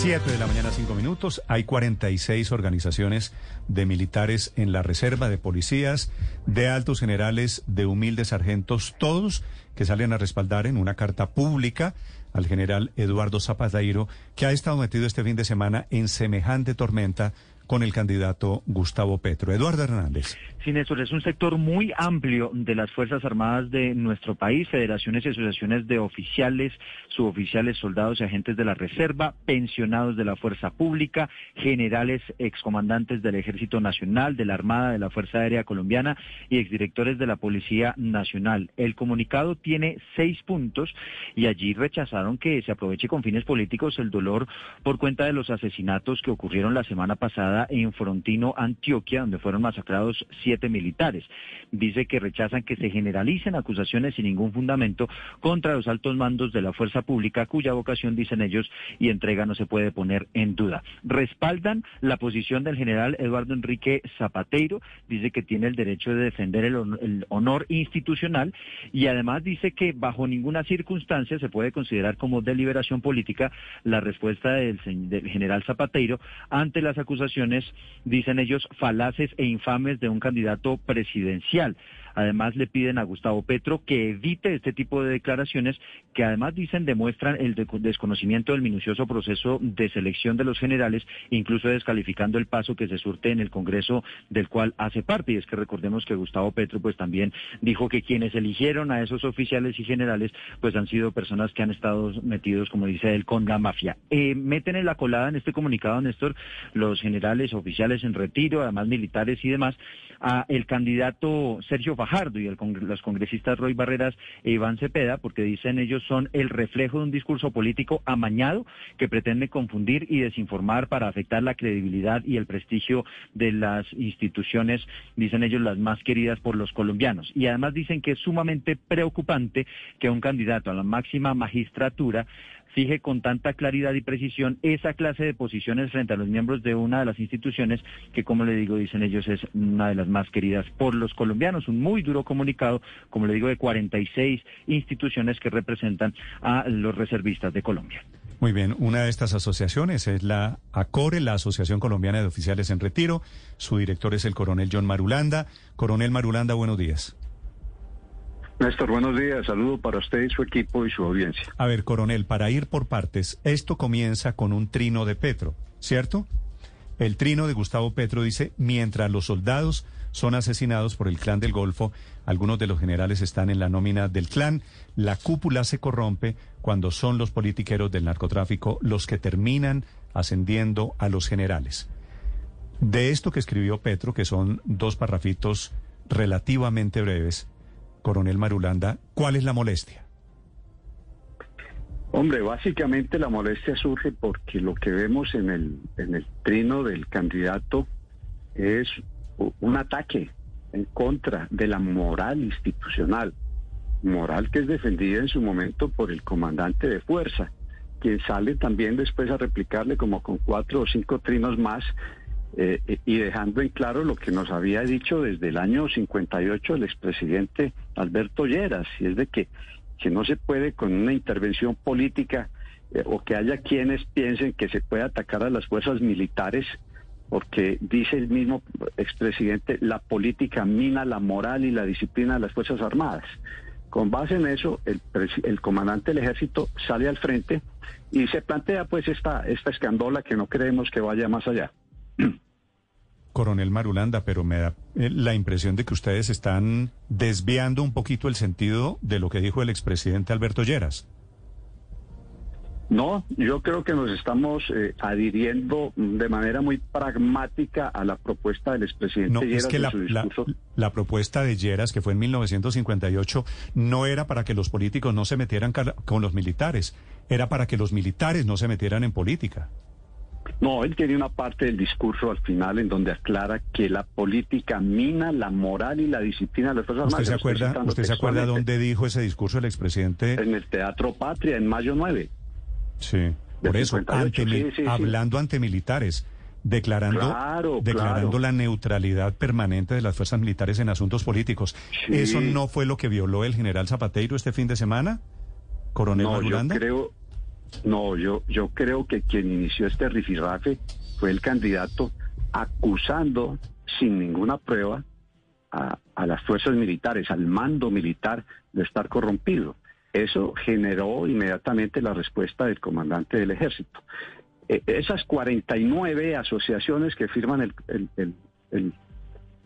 7 de la mañana, 5 minutos. Hay 46 organizaciones de militares en la reserva, de policías, de altos generales, de humildes sargentos, todos que salen a respaldar en una carta pública al general Eduardo Zapateiro, que ha estado metido este fin de semana en semejante tormenta con el candidato Gustavo Petro. Eduardo Hernández. Sí, Néstor, es un sector muy amplio de las Fuerzas Armadas de nuestro país, federaciones y asociaciones de oficiales, suboficiales, soldados y agentes de la Reserva, pensionados de la Fuerza Pública, generales, excomandantes del Ejército Nacional, de la Armada, de la Fuerza Aérea Colombiana y exdirectores de la Policía Nacional. El comunicado tiene seis puntos y allí rechazaron que se aproveche con fines políticos el dolor por cuenta de los asesinatos que ocurrieron la semana pasada en Frontino, Antioquia, donde fueron masacrados siete militares. Dice que rechazan que se generalicen acusaciones sin ningún fundamento contra los altos mandos de la fuerza pública, cuya vocación, dicen ellos, y entrega no se puede poner en duda. Respaldan la posición del general Eduardo Enrique Zapateiro, dice que tiene el derecho de defender el, honor institucional y además dice que bajo ninguna circunstancia se puede considerar como deliberación política la respuesta del, del general Zapateiro ante las acusaciones dicen ellos, falaces e infames de un candidato presidencial. Además, le piden a Gustavo Petro que evite este tipo de declaraciones que además dicen demuestran el desconocimiento del minucioso proceso de selección de los generales, incluso descalificando el paso que se surte en el Congreso del cual hace parte. Y es que recordemos que Gustavo Petro pues también dijo que quienes eligieron a esos oficiales y generales pues han sido personas que han estado metidos, como dice él, con la mafia. Eh, meten en la colada en este comunicado, Néstor, los generales, oficiales en retiro, además militares y demás, a el candidato Sergio Fajardo y el, los congresistas Roy Barreras e Iván Cepeda, porque dicen ellos son el reflejo de un discurso político amañado que pretende confundir y desinformar para afectar la credibilidad y el prestigio de las instituciones, dicen ellos, las más queridas por los colombianos. Y además dicen que es sumamente preocupante que un candidato a la máxima magistratura fije con tanta claridad y precisión esa clase de posiciones frente a los miembros de una de las instituciones que, como le digo, dicen ellos, es una de las más queridas por los colombianos. Un muy duro comunicado, como le digo, de 46 instituciones que representan a los reservistas de Colombia. Muy bien, una de estas asociaciones es la ACORE, la Asociación Colombiana de Oficiales en Retiro. Su director es el coronel John Marulanda. Coronel Marulanda, buenos días. Néstor, buenos días. Saludo para usted y su equipo y su audiencia. A ver, coronel, para ir por partes, esto comienza con un trino de Petro, ¿cierto? El trino de Gustavo Petro dice, mientras los soldados son asesinados por el clan del Golfo, algunos de los generales están en la nómina del clan, la cúpula se corrompe cuando son los politiqueros del narcotráfico los que terminan ascendiendo a los generales. De esto que escribió Petro, que son dos parrafitos relativamente breves, coronel Marulanda, ¿cuál es la molestia? Hombre, básicamente la molestia surge porque lo que vemos en el, en el trino del candidato es un ataque en contra de la moral institucional, moral que es defendida en su momento por el comandante de fuerza, quien sale también después a replicarle como con cuatro o cinco trinos más eh, y dejando en claro lo que nos había dicho desde el año 58 el expresidente Alberto Lleras, y es de que, que no se puede con una intervención política eh, o que haya quienes piensen que se puede atacar a las fuerzas militares, porque dice el mismo expresidente, la política mina la moral y la disciplina de las Fuerzas Armadas. Con base en eso, el, el comandante del ejército sale al frente y se plantea pues esta, esta escandola que no creemos que vaya más allá. Coronel Marulanda, pero me da eh, la impresión de que ustedes están desviando un poquito el sentido de lo que dijo el expresidente Alberto Lleras. No, yo creo que nos estamos eh, adhiriendo de manera muy pragmática a la propuesta del expresidente no, Lleras. Es que la, la, propuesta de Lleras, que fue en 1958, no era para que los políticos no se metieran con los militares, era para que los militares no se metieran en política. No, él tiene una parte del discurso al final en donde aclara que la política mina la moral y la disciplina de las Fuerzas ¿Usted se acuerda, ¿usted se acuerda dónde dijo ese discurso el expresidente? En el Teatro Patria, en mayo 9. Sí, por eso, hablando ante militares, declarando, declarando la neutralidad permanente de las fuerzas militares en asuntos políticos. ¿Eso no fue lo que violó el general Zapateiro este fin de semana, coronel no, Yo creo, No, yo, yo creo que quien inició este rifirrafe fue el candidato acusando sin ninguna prueba a, las fuerzas militares, al mando militar de estar corrompido. Eso generó inmediatamente la respuesta del comandante del ejército. Eh, esas 49 asociaciones que firman el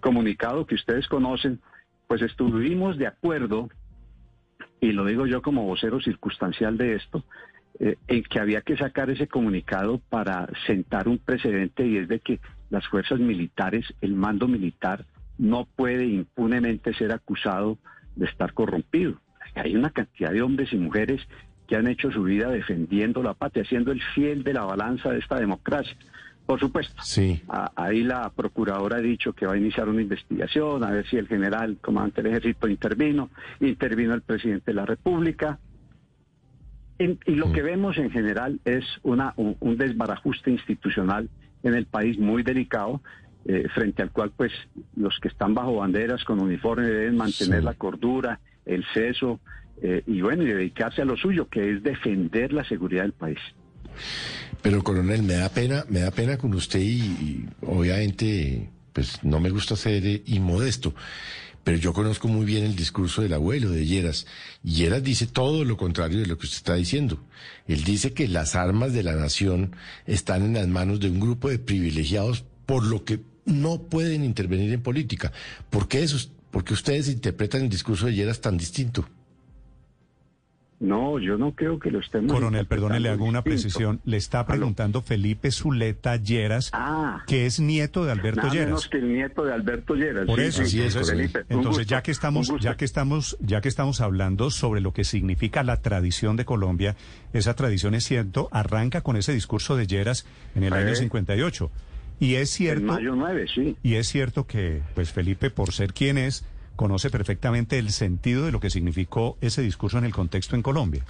comunicado que ustedes conocen, pues estuvimos de acuerdo, y lo digo yo como vocero circunstancial de esto, eh, en que había que sacar ese comunicado para sentar un precedente y es de que las fuerzas militares, el mando militar, no puede impunemente ser acusado de estar corrompido. Hay una cantidad de hombres y mujeres que han hecho su vida defendiendo la patria, siendo el fiel de la balanza de esta democracia. Por supuesto. Sí. ahí la procuradora ha dicho que va a iniciar una investigación, a ver si el general, comandante del ejército, intervino, intervino el presidente de la República. Y lo que vemos en general es una, un, desbarajuste institucional en el país muy delicado, eh, frente al cual pues los que están bajo banderas con uniforme deben mantener la cordura, el ceso, eh, y bueno, y dedicarse a lo suyo, que es defender la seguridad del país. Pero coronel, me da pena, me da pena con usted y, obviamente, pues no me gusta ser eh, inmodesto, pero yo conozco muy bien el discurso del abuelo de Lleras. Y Lleras dice todo lo contrario de lo que usted está diciendo. Él dice que las armas de la nación están en las manos de un grupo de privilegiados por lo que no pueden intervenir en política. ¿Por qué eso? ¿Por qué ustedes interpretan el discurso de Lleras tan distinto? No, yo no creo que lo estemos. Coronel, perdone, le hago una precisión. Le está preguntando Felipe Zuleta Lleras, ah. que es nieto de Alberto nada Lleras. menos que el nieto de Alberto Lleras. Por eso, sí, es, Felipe. Entonces, ya que estamos, ya que estamos, ya que estamos hablando sobre lo que significa la tradición de Colombia, esa tradición es cierto, arranca con ese discurso de Lleras en el año 58. Y es cierto. En mayo 9, sí. Y es cierto que, pues Felipe, por ser quien es, conoce perfectamente el sentido de lo que significó ese discurso en el contexto en Colombia.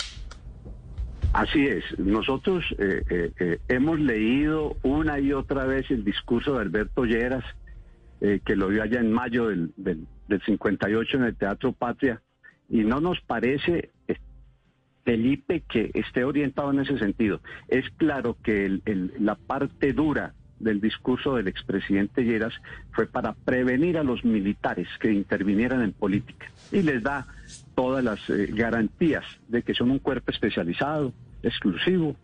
Así es. Nosotros eh, eh, eh, hemos leído una y otra vez el discurso de Alberto Lleras, que lo vio allá en mayo del, del, 58 en el Teatro Patria, y no nos parece, Felipe, que esté orientado en ese sentido. Es claro que la parte dura del discurso del expresidente Lleras fue para prevenir a los militares que intervinieran en política y les da todas las eh, garantías de que son un cuerpo especializado, exclusivo,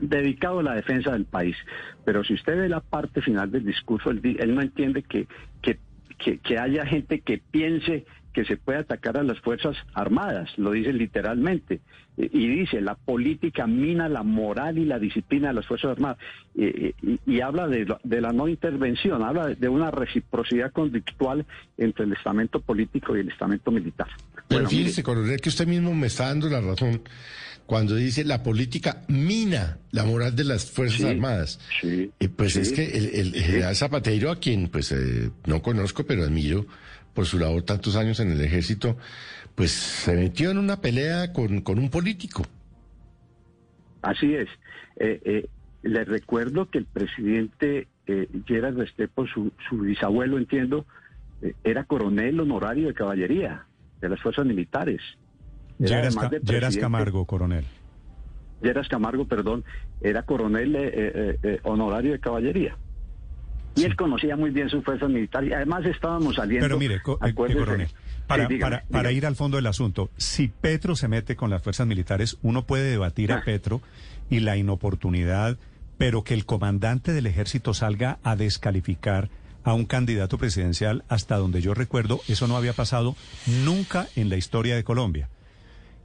dedicado a la defensa del país. Pero si usted ve la parte final del discurso, él, él no entiende que, que, que haya gente que piense que se puede atacar a las Fuerzas Armadas, lo dice literalmente, y dice, la política mina la moral y la disciplina de las Fuerzas Armadas, y, habla de, la no intervención, habla de una reciprocidad conductual entre el estamento político y el estamento militar. Pero fíjese, coronel, que usted mismo me está dando la razón cuando dice la política mina la moral de las Fuerzas Armadas. Sí, pues es que el, general Zapatero, a quien pues eh, no conozco, pero admiro, por su labor tantos años en el ejército, pues se metió en una pelea con, con un político. Así es. Eh, eh, le recuerdo que el presidente eh, Gerard Restrepo, su, su bisabuelo, entiendo, eh, era coronel honorario de caballería de las fuerzas militares. Geras Camargo, coronel. Geras Camargo, perdón, era coronel honorario de caballería. Y él conocía muy bien su fuerza militar y además estábamos saliendo... Pero mire, eh, para, para, ir al fondo del asunto, si Petro se mete con las fuerzas militares, uno puede debatir a. Petro y la inoportunidad, pero que el comandante del ejército salga a descalificar a un candidato presidencial, hasta donde yo recuerdo, eso no había pasado nunca en la historia de Colombia.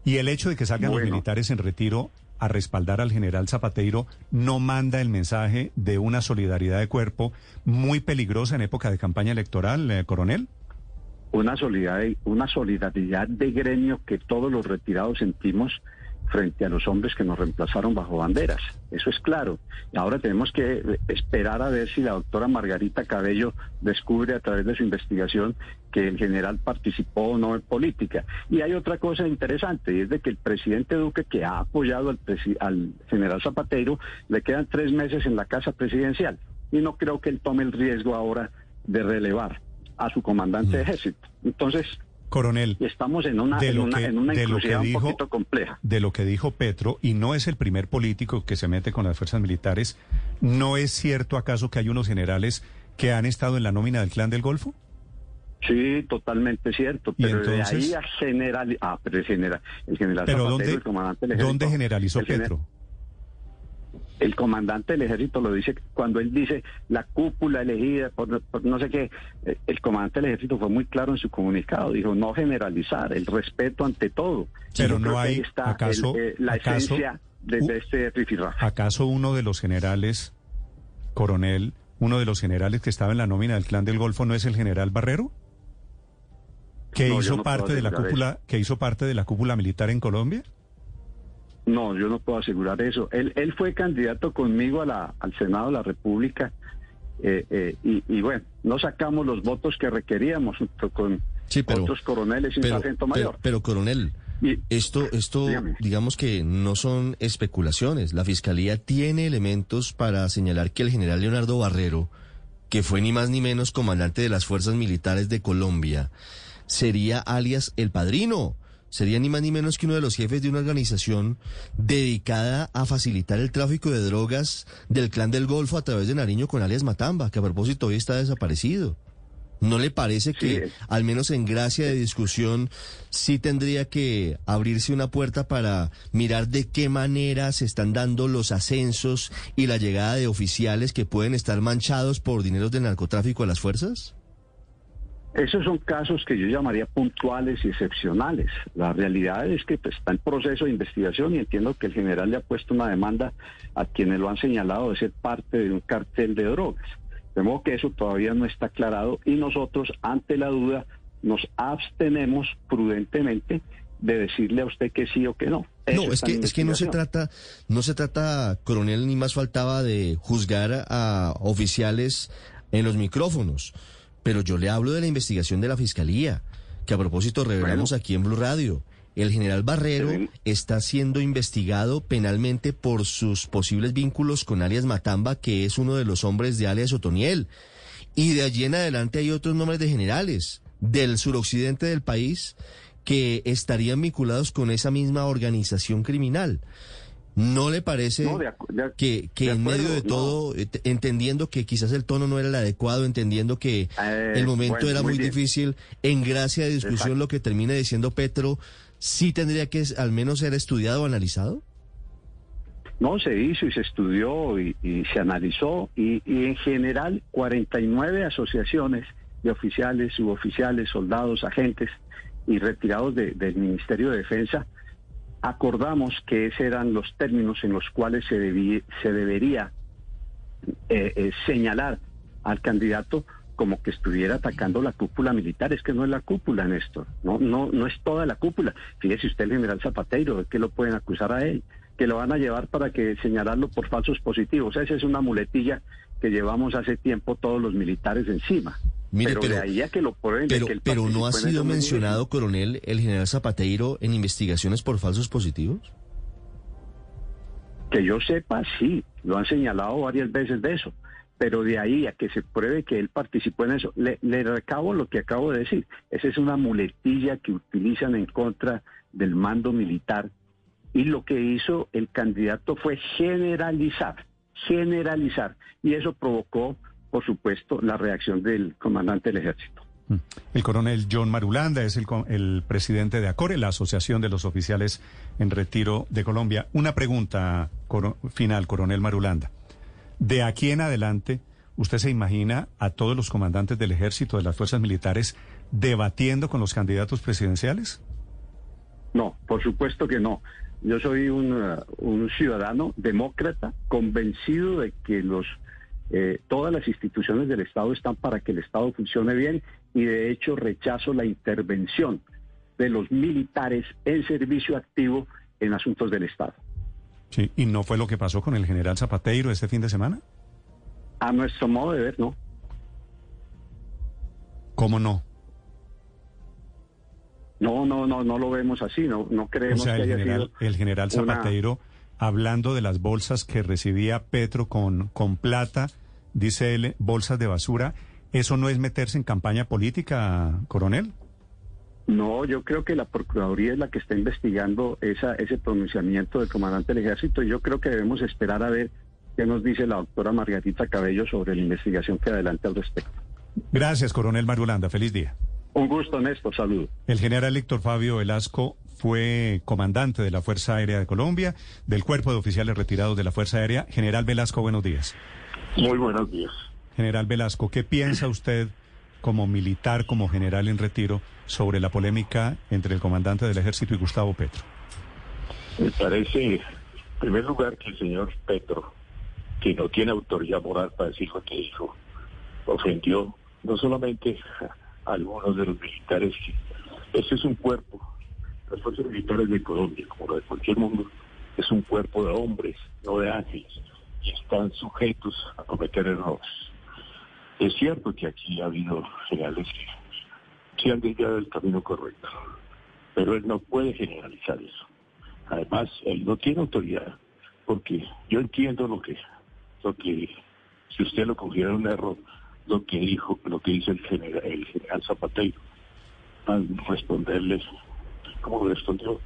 Y el hecho de que salgan los militares en retiro a respaldar al general Zapateiro no manda el mensaje de una solidaridad de cuerpo muy peligrosa en época de campaña electoral, eh, coronel? Una solidaridad, una solidaridad de gremio que todos los retirados sentimos frente a los hombres que nos reemplazaron bajo banderas. Eso es claro. Y ahora tenemos que esperar a ver si la doctora Margarita Cabello descubre a través de su investigación que el general participó o no en política. Y hay otra cosa interesante, y es de que el presidente Duque, que ha apoyado al, al general Zapatero, le quedan tres meses en la casa presidencial. Y no creo que él tome el riesgo ahora de relevar a su comandante de mm. ejército. Entonces, Coronel, estamos en una, de en una, que- en una de lo que encrucijada un dijo- poquito compleja. de lo que dijo Petro, y no es el primer político que se mete con las fuerzas militares, ¿no es cierto acaso que hay unos generales que han estado en la nómina del Clan del Golfo? Sí, totalmente cierto. ¿Y Pero de entonces? ahí a general, ah, pero el general, el general Pero Zapatero, ¿dónde, el comandante del ejército, ¿dónde generalizó el gener- Petro? El comandante del ejército lo dice cuando él dice la cúpula elegida por, por no sé qué. eh, El comandante del ejército fue muy claro en su comunicado. Dijo no generalizar, el respeto ante todo. Pero no hay- está ¿acaso- el, eh, la acaso- esencia de, este rifirrafe. ¿Acaso uno de los generales, coronel, uno de los generales que estaba en la nómina del Clan del Golfo no es el general Barrero? Que No, hizo no parte de la cúpula, que hizo parte de la cúpula militar en Colombia? No, yo no puedo asegurar eso. Él, él fue candidato conmigo a la, al Senado de la República eh, eh, y, y bueno, no sacamos los votos que requeríamos junto con Sí, pero- otros coroneles y un Pero, sargento pero, mayor. pero, coronel, Y- esto, esto, Dígame. digamos que no son especulaciones. La fiscalía tiene elementos para señalar que el general Leonardo Barrero, que fue ni más ni menos comandante de las fuerzas militares de Colombia, sería alias el padrino. Sería ni más ni menos que uno de los jefes de una organización dedicada a facilitar el tráfico de drogas del clan del Golfo a través de Nariño con alias Matamba, que a propósito hoy está desaparecido. ¿No le parece que, Sí. al menos en gracia de discusión, sí tendría que abrirse una puerta para mirar de qué manera se están dando los ascensos y la llegada de oficiales que pueden estar manchados por dineros del narcotráfico a las fuerzas? Esos son casos que yo llamaría puntuales y excepcionales. La realidad es que pues, está en proceso de investigación y entiendo que el general le ha puesto una demanda a quienes lo han señalado de ser parte de un cartel de drogas. De modo que eso todavía no está aclarado y nosotros, ante la duda, nos abstenemos prudentemente de decirle a usted que sí o que no. Eso No, es que, es que no se trata, no se trata, coronel, ni más faltaba de juzgar a oficiales en los micrófonos. Pero yo le hablo de la investigación de la fiscalía, que a propósito revelamos Bueno. aquí en Blue Radio. El general Barrero Sí. está siendo investigado penalmente por sus posibles vínculos con alias Matamba, que es uno de los hombres de alias Otoniel. Y de allí en adelante hay otros nombres de generales del suroccidente del país que estarían vinculados con esa misma organización criminal. ¿No le parece No, de acu- de- que, que de en acuerdo, medio de todo, eh, te- entendiendo que quizás el tono no era el adecuado, entendiendo que Eh, el momento bueno, era muy bien. difícil, en gracia de discusión Exacto. lo que termine diciendo Petro, sí tendría que al menos ser estudiado o analizado? No, se hizo y se estudió y, y se analizó y, y en general 49 asociaciones de oficiales, suboficiales, soldados, agentes y retirados de- del Ministerio de Defensa acordamos que esos eran los términos en los cuales se, debería eh, eh, señalar al candidato como que estuviera atacando la cúpula militar. Es que no es la cúpula, Néstor. No, no, no es toda la cúpula. Fíjese usted el general Zapateiro, ¿de qué lo pueden acusar a él? Que lo van a llevar para que señalarlo por falsos positivos. Esa es una muletilla que llevamos hace tiempo todos los militares encima. Mire, pero, pero- de ahí a que lo prueben. Pero, que pero no ha sido mencionado, coronel, el general Zapateiro en investigaciones por falsos positivos. Que yo sepa, sí, lo han señalado varias veces de eso, pero de ahí a que se pruebe que él participó en eso, le, le recabo lo que acabo de decir. Esa es una muletilla que utilizan en contra del mando militar y lo que hizo el candidato fue generalizar, generalizar, y eso provocó, por supuesto, la reacción del comandante del ejército. Mm. El coronel John Marulanda es el, el presidente de ACORE, la Asociación de los Oficiales en Retiro de Colombia. Una pregunta coro- final, coronel Marulanda. De aquí en adelante, ¿usted se imagina a todos los comandantes del ejército, de las fuerzas militares, debatiendo con los candidatos presidenciales? No, por supuesto que no. Yo soy un, uh, un ciudadano demócrata convencido de que los eh, todas las instituciones del Estado están para que el Estado funcione bien y de hecho rechazo la intervención de los militares en servicio activo en asuntos del Estado. Sí, ¿y no fue lo que pasó con el general Zapateiro este fin de semana? A nuestro modo de ver, no. ¿Cómo no? No, no, no, no lo vemos así, no, no O creemos sea, que el haya general, sido el general una- Zapateiro, hablando de las bolsas que recibía Petro con, con plata, dice él, bolsas de basura, ¿eso no es meterse en campaña política, coronel? No, yo creo que la Procuraduría es la que está investigando esa, ese pronunciamiento del comandante del ejército. Yo creo que debemos esperar a ver qué nos dice la doctora Margarita Cabello sobre la investigación que adelante al respecto. Gracias, coronel Mario Landa. Feliz día. Un gusto, Néstor. Saludos. El general Héctor Fabio Velasco fue comandante de la Fuerza Aérea de Colombia, del Cuerpo de Oficiales Retirados de la Fuerza Aérea. General Velasco, buenos días. Muy buenos días. General Velasco, ¿qué piensa usted como militar, como general en retiro, sobre la polémica entre el comandante del ejército y Gustavo Petro? Me parece, en primer lugar, que el señor Petro, que no tiene autoridad moral para decir lo que dijo, ofendió no solamente a algunos de los militares, ese es un cuerpo, las fuerzas militares de Colombia, como lo de cualquier mundo, es un cuerpo de hombres, no de ángeles, y están sujetos a cometer errores. Es cierto que aquí ha habido generales que se han desviado del camino correcto, pero él no puede generalizar eso. Además, él no tiene autoridad, porque yo entiendo lo que, lo que si usted lo considera un error, lo que dijo, lo que dice el general, el general Zapatero, al responderles, como respondió,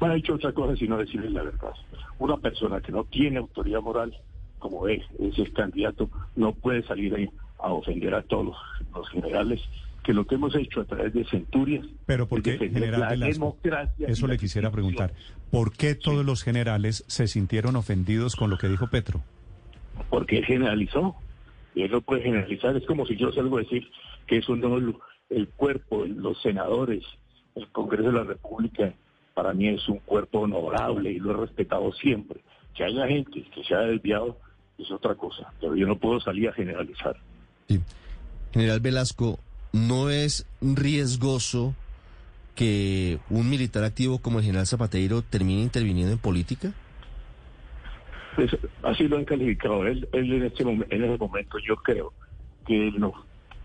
no ha hecho otra cosa sino decirles la verdad. Una persona que no tiene autoridad moral, como es, es el candidato, no puede salir ahí a ofender a todos los, generales que lo que hemos hecho a través de centurias. Pero ¿por qué, general Velasco? Eso le quisiera preguntar. ¿Por qué todos los generales se sintieron ofendidos con lo que dijo Petro? Porque generalizó. Y él no puede generalizar. Es como si yo salgo a decir que eso no el cuerpo, los senadores, el Congreso de la República, para mí es un cuerpo honorable y lo he respetado siempre. Que haya gente que se haya desviado es otra cosa, pero yo no puedo salir a generalizar. General Velasco, ¿no es riesgoso que un militar activo como el general Zapatero termine interviniendo en política? Pues, así lo han calificado. Él, en, este en ese momento yo creo que él no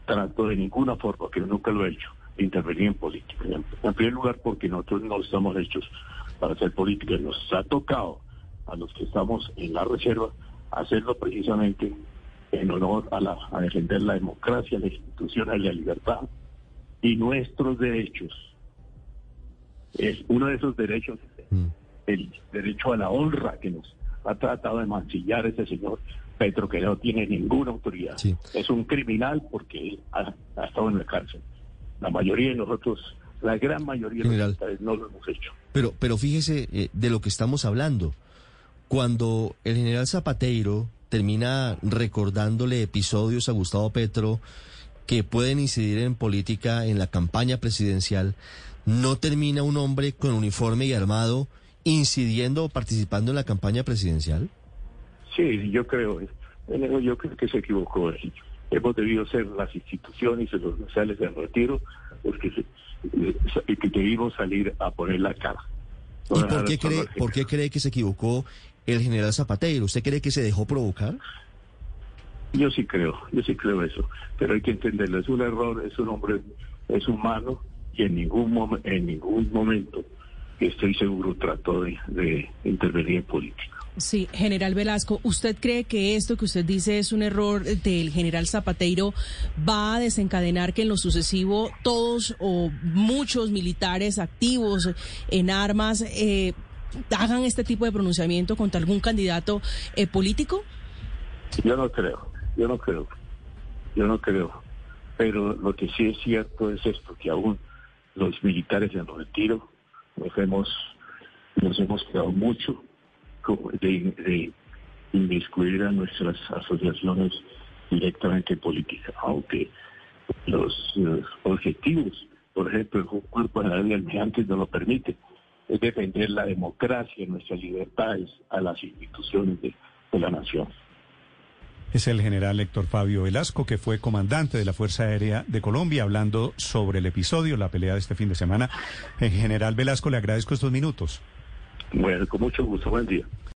trató de ninguna forma, que nunca lo ha hecho, intervenir en política. En, primer lugar porque nosotros no estamos hechos para hacer política. Nos ha tocado a los que estamos en la reserva hacerlo precisamente en honor a, la, a defender la democracia, la institución, la libertad y nuestros derechos. Es uno de esos derechos, mm. el derecho a la honra que nos ha tratado de mancillar ese señor Petro, que no tiene ninguna autoridad. Es un criminal porque ha, estado en la cárcel. La mayoría de nosotros, la gran mayoría de los no lo hemos hecho. Pero, pero fíjese eh, de lo que estamos hablando. Cuando el general Zapatero termina recordándole episodios a Gustavo Petro que pueden incidir en política en la campaña presidencial, ¿no termina un hombre con uniforme y armado incidiendo o participando en la campaña presidencial? Sí, yo creo, yo creo que se equivocó. Hemos debido ser las instituciones y los sociales de retiro porque que debimos salir a poner la cara. ¿Y por qué, cree, por qué cree que se equivocó el general Zapatero? ¿Usted cree que se dejó provocar? Yo sí creo, yo sí creo eso, pero hay que entenderlo, es un error, es un hombre, es humano y en ningún, en ningún momento estoy seguro trató de, intervenir en política. Sí, general Velasco, ¿usted cree que esto que usted dice es un error del general Zapatero va a desencadenar que en lo sucesivo todos o muchos militares activos en armas eh, hagan este tipo de pronunciamiento contra algún candidato eh, político? Yo no creo, yo no creo, yo no creo. Pero lo que sí es cierto es esto, que aún los militares en retiro nos hemos, nos hemos quedado mucho de, de inmiscuir a nuestras asociaciones directamente en política, aunque los, objetivos, por ejemplo, el cuerpo de almirantes no lo permite es defender la democracia, nuestras libertades a las instituciones de, la nación. Es el general Héctor Fabio Velasco, que fue comandante de la Fuerza Aérea de Colombia, hablando sobre el episodio, la pelea de este fin de semana. En general Velasco, le agradezco estos minutos. Bueno, con mucho gusto. Buen día.